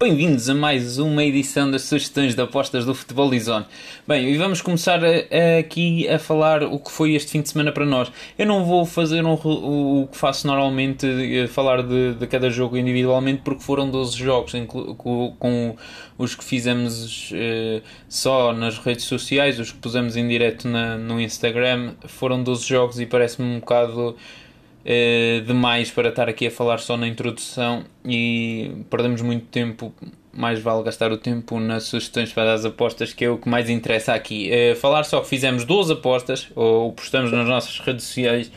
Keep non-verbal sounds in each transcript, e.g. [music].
Bem-vindos a mais uma edição das sugestões de apostas do Futebol Lizone. Bem, e vamos começar a, a, aqui a falar o que foi este fim de semana para nós. Eu não vou fazer um, o, o, que faço normalmente, eh, falar de, de, cada jogo individualmente, porque foram 12 jogos com, com, os que fizemos uh, só nas redes sociais, os que pusemos em direto na, no Instagram. Foram 12 jogos e parece-me um bocado uh, demais para estar aqui a falar só na introdução e perdemos muito tempo. Mais vale gastar o tempo nas sugestões para as apostas, que é o que mais interessa aqui. Uh, falar só que fizemos 12 apostas, ou postamos nas nossas redes sociais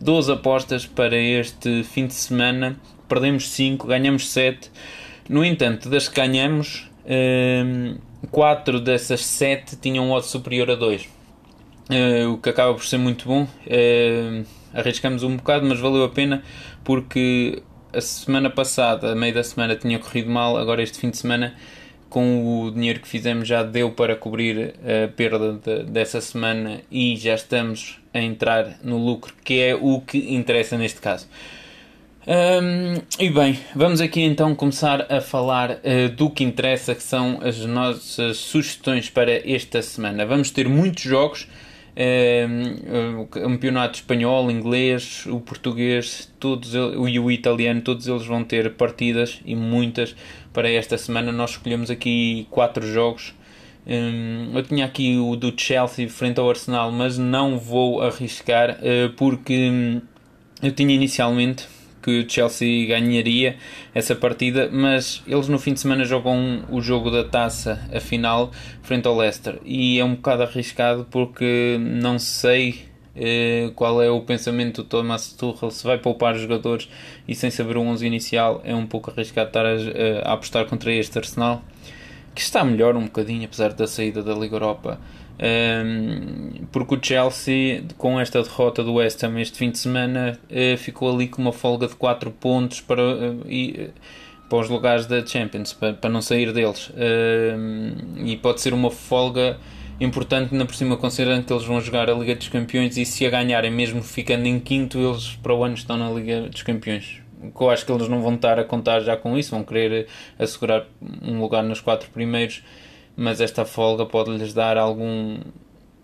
12 apostas para este fim de semana. Perdemos 5, ganhamos 7. No entanto, das que ganhamos, 4 uh, dessas 7 tinham um odds superior a 2. Uh, o que acaba por ser muito bom. Uh, arriscamos um bocado, mas valeu a pena porque a semana passada, a meio da semana, tinha corrido mal. Agora, este fim de semana, com o dinheiro que fizemos, já deu para cobrir a perda de, dessa semana e já estamos a entrar no lucro, que é o que interessa neste caso. E bem, vamos aqui então começar a falar uh, do que interessa, que são as nossas sugestões para esta semana. Vamos ter muitos jogos o campeonato espanhol, inglês, o português todos e o italiano, todos eles vão ter partidas e muitas para esta semana. Nós escolhemos aqui quatro jogos. eu tinha aqui o do Chelsea frente ao Arsenal, mas não vou arriscar eh, porque hum, eu tinha inicialmente que o Chelsea ganharia essa partida, mas eles no fim de semana jogam o jogo da taça, a final, frente ao Leicester. E é um bocado arriscado porque não sei eh, qual é o pensamento do Thomas Tuchel, se vai poupar os jogadores e sem saber o 11 inicial, é um pouco arriscado estar a, a apostar contra este Arsenal, que está melhor um bocadinho, apesar da saída da Liga Europa. Um, porque o Chelsea, com esta derrota do West Ham este fim de semana, uh, ficou ali com uma folga de 4 pontos para, uh, e, para os lugares da Champions, para, para não sair deles. Uh, e pode ser uma folga importante, na por cima, considerando que eles vão jogar a Liga dos Campeões e se a ganharem, mesmo ficando em quinto, eles para o ano estão na Liga dos Campeões. Eu acho que eles não vão estar a contar já com isso, vão querer assegurar um lugar nos quatro primeiros mas esta folga pode-lhes dar algum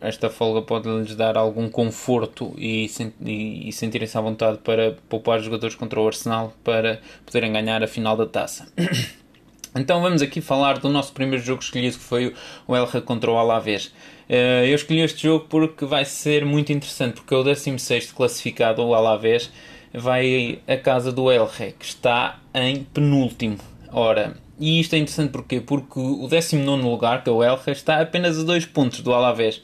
esta folga pode-lhes dar algum conforto e, e, e sentirem-se à vontade para poupar os jogadores contra o Arsenal para poderem ganhar a final da taça. [coughs] Então vamos aqui falar do nosso primeiro jogo escolhido que foi o Elra contra o Alavés. Eh, eu escolhi este jogo porque vai ser muito interessante, porque é o 16 classificado, o Alavés, vai à casa do Elre, que está em penúltimo. Ora, e isto é interessante porquê? porque o 19 lugar, que é o Elche, está apenas a 2 pontos do Alavés.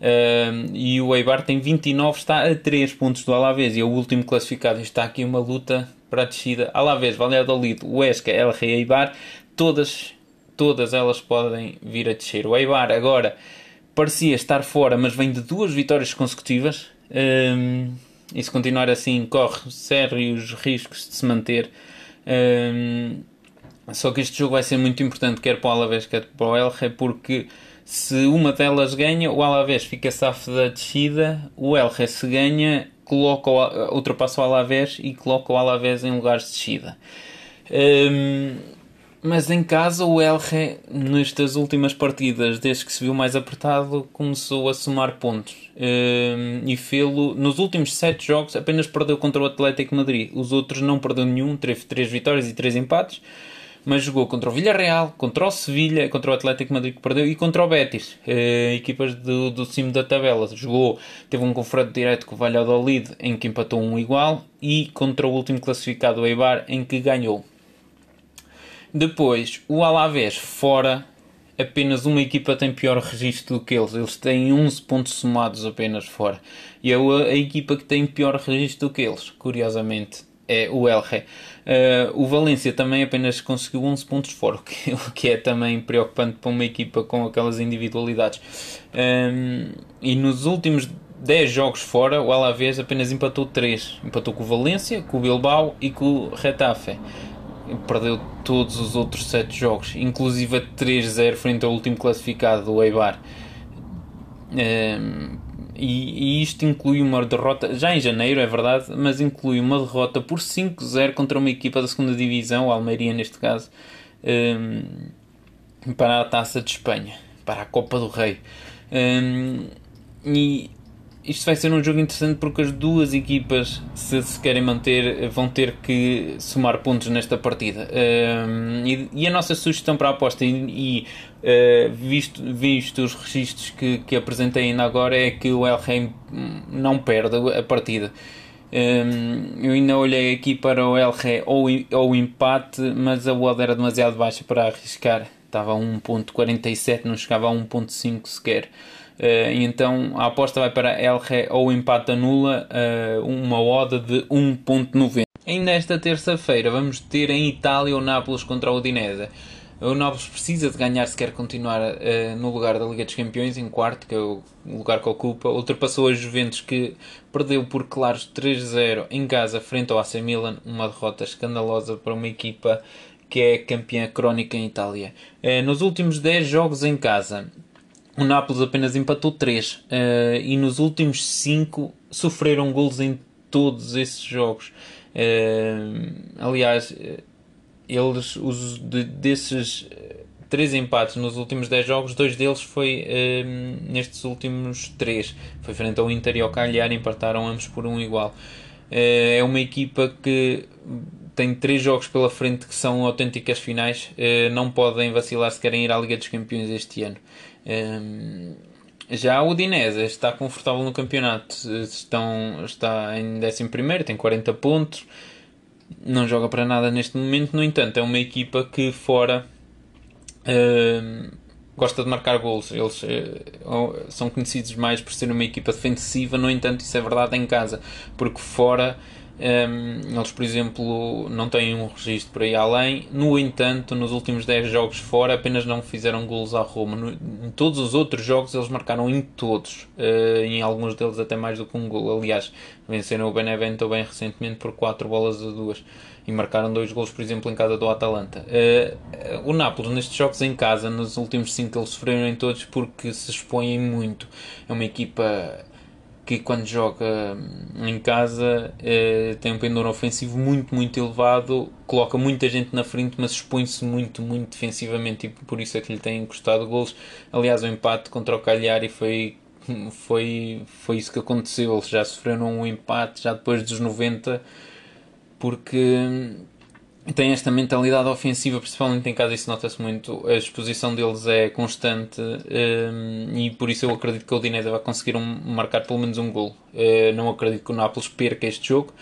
Uh, e o Eibar tem 29, está a 3 pontos do Alavés e é o último classificado. Está aqui uma luta para a descida. Alavés, Valladolid, Huesca, Elche e Eibar, todas, todas elas podem vir a descer. O Eibar agora parecia estar fora, mas vem de duas vitórias consecutivas. Um, e se continuar assim, corre sérios riscos de se manter. Um, só que este jogo vai ser muito importante, quer para o Alavés, quer para o Elche, porque se uma delas ganha, o Alavés fica safo da descida, o Elche se ganha, coloca o, ultrapassa o Alavés e coloca o Alavés em lugares de descida. Um, mas em casa o Elche, nestas últimas partidas, desde que se viu mais apertado, começou a somar pontos. Um, e fê-lo nos últimos 7 jogos apenas perdeu contra o Atlético Madrid. Os outros não perdeu nenhum, teve 3 vitórias e 3 empates mas jogou contra o Villarreal, contra o Sevilha, contra o Atlético Madrid que perdeu e contra o Betis, eh, equipas do, do cimo da tabela. Jogou, teve um confronto direto com o Valladolid em que empatou um igual e contra o último classificado, o Eibar, em que ganhou. Depois, o Alavés fora, apenas uma equipa tem pior registro do que eles. Eles têm 11 pontos somados apenas fora. E é a, a equipa que tem pior registro do que eles, curiosamente é o Elche. Uh, o Valência também apenas conseguiu 11 pontos fora, [laughs] o que, o que, é também preocupante para uma equipa com aquelas individualidades. Um, e nos últimos 10 jogos fora, o Alavés apenas empatou 3. Empatou com o Valência, com o Bilbao e com o Retafe. Perdeu todos os outros 7 jogos, inclusive a 3-0 frente ao último classificado, o Eibar. Um, e, e, isto inclui uma derrota, já em janeiro, é verdade, mas inclui uma derrota por 5-0 contra uma equipa da segunda Divisão, o Almeria neste caso, um, para a Taça de Espanha, para a Copa do Rei. Um, e isto vai ser um jogo interessante porque as duas equipas, se se querem manter, vão ter que somar pontos nesta partida. Um, e, e, a nossa sugestão para a aposta, e, e uh, visto, visto os registros que, que apresentei ainda agora, é que o Elheim não perde a partida. Um, eu ainda olhei aqui para o Elhe ou, ou o empate, mas a odd era demasiado baixa para arriscar. Estava a 1.47, não chegava a 1.5 sequer. Uh, então a aposta vai para Elre ou empate anula, uh, uma oda de 1.90. Ainda esta terça-feira vamos ter em Itália o Nápoles contra o Udinese. O Nápoles precisa de ganhar se quer continuar uh, no lugar da Liga dos Campeões, em quarto, que é o lugar que ocupa. Ultrapassou a Juventus, que perdeu por claros 3-0 em casa frente ao AC Milan, uma derrota escandalosa para uma equipa que é campeã crónica em Itália. Uh, nos últimos 10 jogos em casa, o Nápoles apenas empatou 3 uh, eh, e nos últimos 5 sofreram golos em todos esses jogos. Aliás, eles, os, de, desses 3 empates nos últimos 10 jogos, dois deles foi uh, nestes últimos 3. Foi frente ao Inter e ao Cagliari, empataram ambos por um igual. é uma equipa que tem três jogos pela frente que são autênticas finais, não podem vacilar se querem ir à Liga dos Campeões este ano. Um, já o Udinese está confortável no campeonato, estão, está em 11, tem 40 pontos, não joga para nada neste momento. No entanto, é uma equipa que fora um, gosta de marcar gols. Eles uh, são conhecidos mais por ser uma equipa defensiva, no entanto, isso é verdade em casa, porque fora um, eles, por exemplo, não têm um registro por aí além. No entanto, nos últimos 10 jogos fora, apenas não fizeram golos à Roma. No, em todos os outros jogos, eles marcaram em todos. Uh, em alguns deles, até mais do que um gol. Aliás, venceram o Benevento bem recentemente por 4 bolas a 2 e marcaram dois gols, por exemplo, em casa do Atalanta. Uh, o Nápoles, nestes jogos em casa, nos últimos 5, eles sofreram em todos porque se expõem muito. É uma equipa que quando joga em casa eh, tem um pendor ofensivo muito, muito elevado, coloca muita gente na frente, mas expõe-se muito, muito defensivamente e por isso é que lhe tem custado gols. Aliás, o empate contra o Cagliari foi, foi, foi isso que aconteceu. Eles já sofreram um empate já depois dos 90 porque tem esta mentalidade ofensiva, principalmente em casa, isso nota-se muito. A exposição deles é constante um, e por isso eu acredito que o Udinese vai conseguir um, marcar pelo menos um gol. Uh, não acredito que o Nápoles perca este jogo.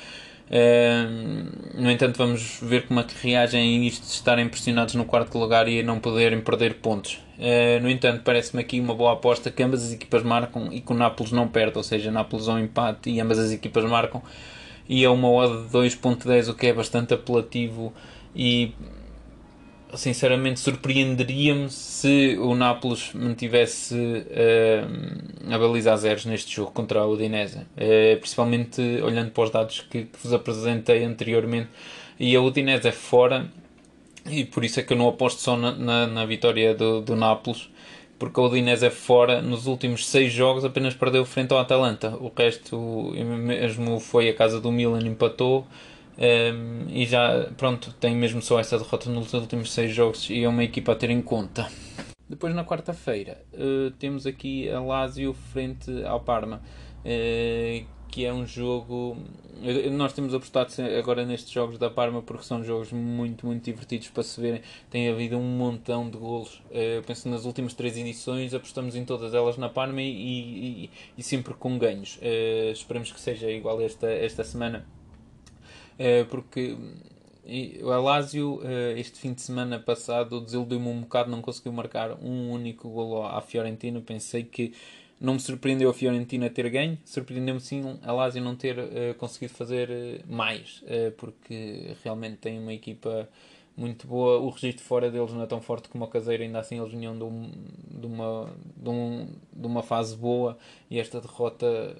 Uh, no entanto, vamos ver como é que reagem isto de estarem pressionados no quarto lugar e não poderem perder pontos. Uh, no entanto, parece-me aqui uma boa aposta que ambas as equipas marcam e que o Nápoles não perde, ou seja, Nápoles ao empate e ambas as equipas marcam e é uma odd de 2.10, o que é bastante apelativo. E sinceramente surpreenderia-me se o Nápoles mantivesse uh, a baliza a zeros neste jogo contra a Udinese, uh, principalmente olhando para os dados que, que, vos apresentei anteriormente. E a Udinese é fora e por isso é que eu não aposto só na, na, na vitória do, do Nápoles porque o Udinese é fora nos últimos seis jogos apenas perdeu frente ao Atalanta. O resto mesmo foi a casa do Milan empatou um, e já pronto tem mesmo só essa derrota nos últimos seis jogos e é uma equipa a ter em conta. Depois na quarta-feira uh, temos aqui a Lazio frente ao Parma. Uh, que é um jogo. Nós temos apostado agora nestes jogos da Parma porque são jogos muito, muito divertidos para se verem. Tem havido um montão de golos. Eh, eu penso nas últimas três edições apostamos em todas elas na Parma e, e, e sempre com ganhos. Uh, esperemos que seja igual esta, esta semana. Uh, porque o Alásio, este fim de semana passado, desiludiu-me um bocado, não conseguiu marcar um único golo à Fiorentina. Pensei que não me surpreendeu a Fiorentina ter ganho, surpreendeu-me sim a Lazio não ter uh, conseguido fazer uh, mais, uh, porque realmente tem uma equipa muito boa. O registro fora deles não é tão forte como a caseira, ainda assim eles vinham de, um, de, uma, de, um, de uma fase boa e esta derrota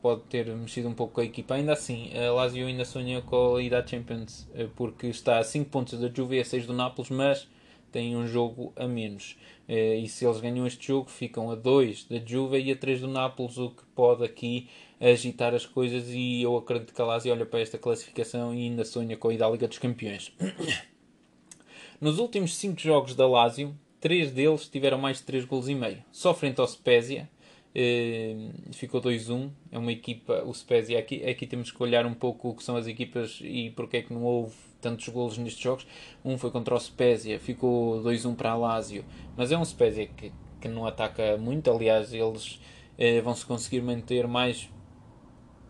pode ter mexido um pouco com a equipa. Ainda assim, a Lazio ainda sonha com a ida Champions, porque está a 5 pontos da Juve e a 6 do Nápoles, mas tem um jogo a menos. Eh, e se eles ganham este jogo, ficam a 2 da Juve e a 3 do Nápoles, o que pode aqui agitar as coisas. E eu acredito que a Lazio olha para esta classificação e ainda sonha com a ida à Liga dos Campeões. [coughs] Nos últimos 5 jogos da Lazio, 3 deles tiveram mais de 3 gols e meio. Só frente ao Spezia, Uh, ficou 2-1. É uma equipa, o Spezia. Aqui, aqui temos que olhar um pouco o que são as equipas e porque é que não houve tantos golos nestes jogos. Um foi contra o Spezia, ficou 2-1 para a Lazio, mas é um Spezia que, que não ataca muito. Aliás, eles uh, vão se conseguir manter mais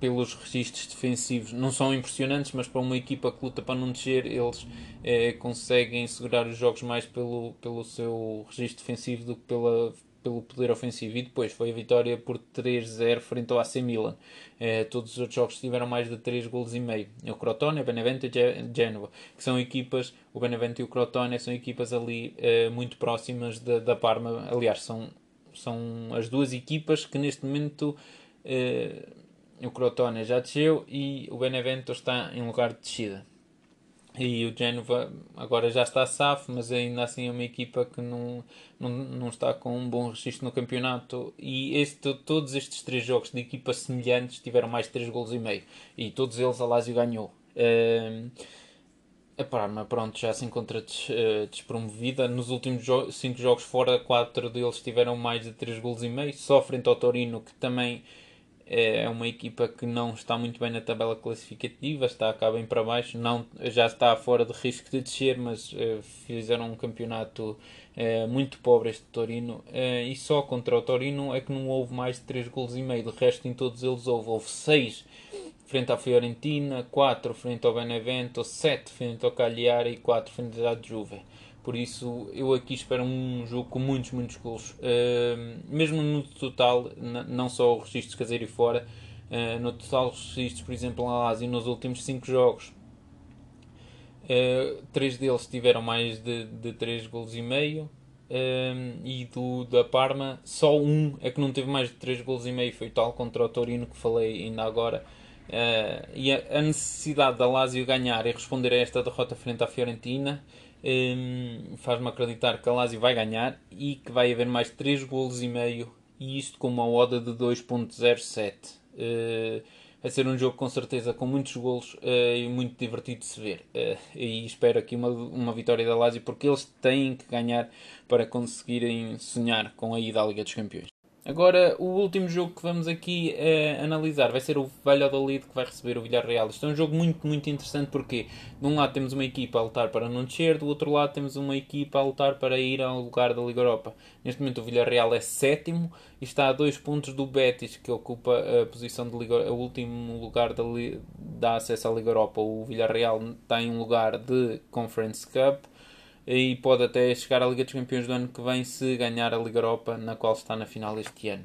pelos registros defensivos. Não são impressionantes, mas para uma equipa que luta para não descer, eles uh, conseguem segurar os jogos mais pelo, pelo seu registro defensivo do que pela pelo poder ofensivo e depois foi a vitória por 3-0 frente ao AC Milan. Eh, todos os outros jogos tiveram mais de 3 golos e meio. O Crotone, o Benevento e Genova, que são equipas, o Benevento e o Crotone são equipas ali eh, muito próximas da, da Parma. Aliás, são, são as duas equipas que neste momento eh, o Crotone já desceu e o Benevento está em lugar de descida. E o Genova agora já está safo, mas ainda assim é uma equipa que não, não, não está com um bom registro no campeonato. E este, todos estes três jogos de equipas semelhantes tiveram mais de 3 gols e meio. E todos eles a Lazio ganhou. A Parma, pronto, já se encontra des, uh, despromovida. Nos últimos 5 jo jogos fora, 4 deles tiveram mais de 3 gols e meio. Só frente ao Torino, que também é uma equipa que não está muito bem na tabela classificativa, está cá bem para baixo, não, já está fora de risco de descer, mas uh, fizeram um campeonato uh, muito pobre este Torino uh, e só contra o Torino é que não houve mais de 3 gols e meio, de resto em todos eles houve, houve 6 frente à Fiorentina, 4 frente ao Benevento, 7 frente ao Cagliari e 4 frente à Juve. Por isso, eu aqui espero um jogo com muitos, muitos gols. Uh, mesmo no total, não só o registro caseiro e fora, uh, no total os registros, por exemplo, na Lazio, nos últimos 5 jogos, uh, três deles tiveram mais de, de 3 gols e meio. e do da Parma, só um é que não teve mais de 3 gols e meio. Foi tal contra o Torino que falei ainda agora. Uh, e a, a, necessidade da Lazio ganhar e responder a esta derrota frente à Fiorentina um, faz-me acreditar que a Lazio vai ganhar e que vai haver mais 3 golos e meio e isto com uma oda de 2.07 uh, vai ser um jogo com certeza com muitos golos uh, e muito divertido de se ver. Uh, e espero aqui uma, uma vitória da Lazio porque eles têm que ganhar para conseguirem sonhar com a ida à Liga dos Campeões Agora, o último jogo que vamos aqui uh, analisar vai ser o Valladolid que vai receber o Villarreal. Isto é um jogo muito, muito interessante porque de um lado temos uma equipa a lutar para não descer, do outro lado temos uma equipa a lutar para ir ao lugar da Liga Europa. Neste momento o Villarreal é sétimo e está a dois pontos do Betis, que ocupa a posição de Liga, o último lugar da, da acesso à Liga Europa. O Villarreal está em um lugar de Conference Cup e pode até chegar à Liga dos Campeões do ano que vem se ganhar a Liga Europa, na qual está na final este ano.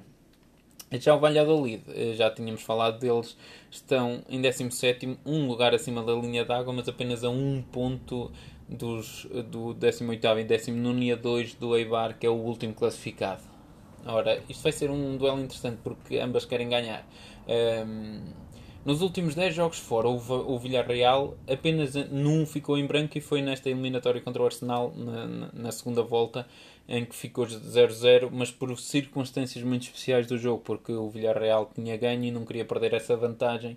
Já o Valladolid, eh, já tínhamos falado deles, estão em 17, um lugar acima da linha d'água, mas apenas a um ponto dos, do 18 e 19 e a 2 do Eibar, que é o último classificado. Ora, isto vai ser um duelo interessante porque ambas querem ganhar. Um, ehm, nos últimos 10 jogos fora, o, Villarreal apenas num ficou em branco e foi nesta eliminatória contra o Arsenal na, na, segunda volta em que ficou 0-0, mas por circunstâncias muito especiais do jogo, porque o Villarreal tinha ganho e não queria perder essa vantagem,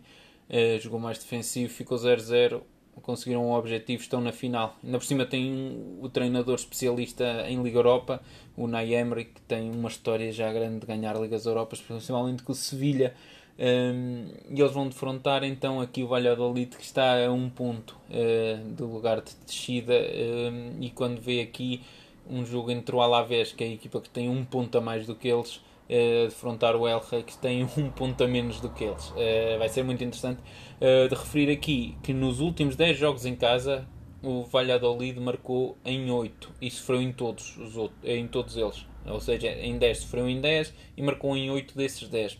uh, jogou mais defensivo, ficou 0-0, conseguiram o objetivo, estão na final. Ainda por cima tem o treinador especialista em Liga Europa, o Nay Emery, que tem uma história já grande de ganhar Ligas Europas, principalmente com o Sevilha. Um, e eles vão defrontar então aqui o Valladolid que está a um ponto uh, do lugar de descida. Um, e quando vê aqui um jogo entre o Alavés que é a equipa que tem um ponto a mais do que eles uh, defrontar o Elra que tem [laughs] um ponto a menos do que eles. Uh, vai ser muito interessante uh, de referir aqui que nos últimos 10 jogos em casa o Valladolid marcou em 8 e sofreu em todos, os outros, em todos eles. Ou seja, em 10 sofreu em 10 e marcou em 8 desses 10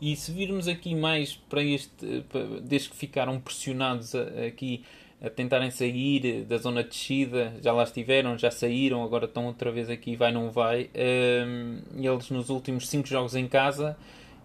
e se virmos aqui mais para este, desde que ficaram pressionados aqui a tentarem sair da zona de descida, já lá estiveram, já saíram, agora estão outra vez aqui, vai, não vai. Um, eles nos últimos 5 jogos em casa,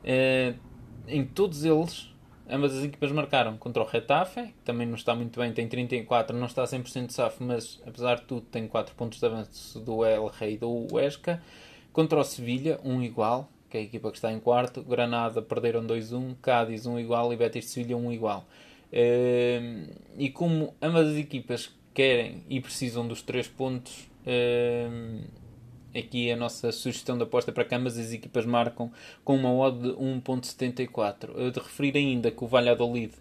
uh, em todos eles, ambas as equipas marcaram contra o Retafe, que também não está muito bem, tem 34, não está 100% de safo, mas apesar de tudo tem 4 pontos de avanço do El Rei do Huesca. Contra o Sevilha, um igual, que é a equipa que está em quarto. Granada perderam 2-1, Cádiz 1 igual e Betis Sevilha 1 igual. Ehm, e como ambas as equipas querem e precisam dos 3 pontos, uh, aqui a nossa sugestão de aposta para que ambas as equipas marcam com uma odd de 1.74. Eu de referir ainda que o Valladolid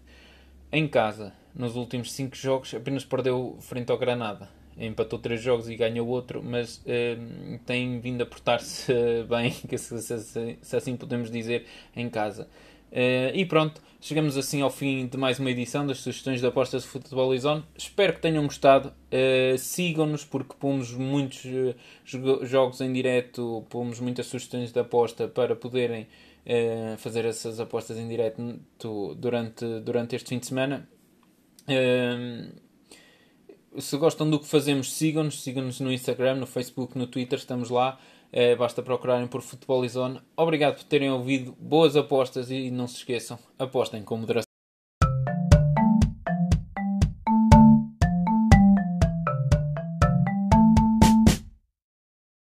em casa, nos últimos 5 jogos, apenas perdeu frente ao Granada. Empatou 3 jogos e ganhou outro, mas uh, tem vindo a portar-se [laughs] bem, se, se, se, assim podemos dizer, em casa. Uh, e pronto, chegamos assim ao fim de mais uma edição das sugestões de apostas de Futebol Zone. Espero que tenham gostado. Uh, Sigam-nos porque pomos muitos uh, jogos em direto, pomos muitas sugestões de aposta para poderem fazer essas apostas em direto durante, durante este fim de semana. Se gostam do que fazemos, sigam-nos. Sigam-nos no Instagram, no Facebook, no Twitter, estamos lá. É, basta procurarem por Futebol Zone. Obrigado por terem ouvido. Boas apostas e não se esqueçam, apostem com moderação.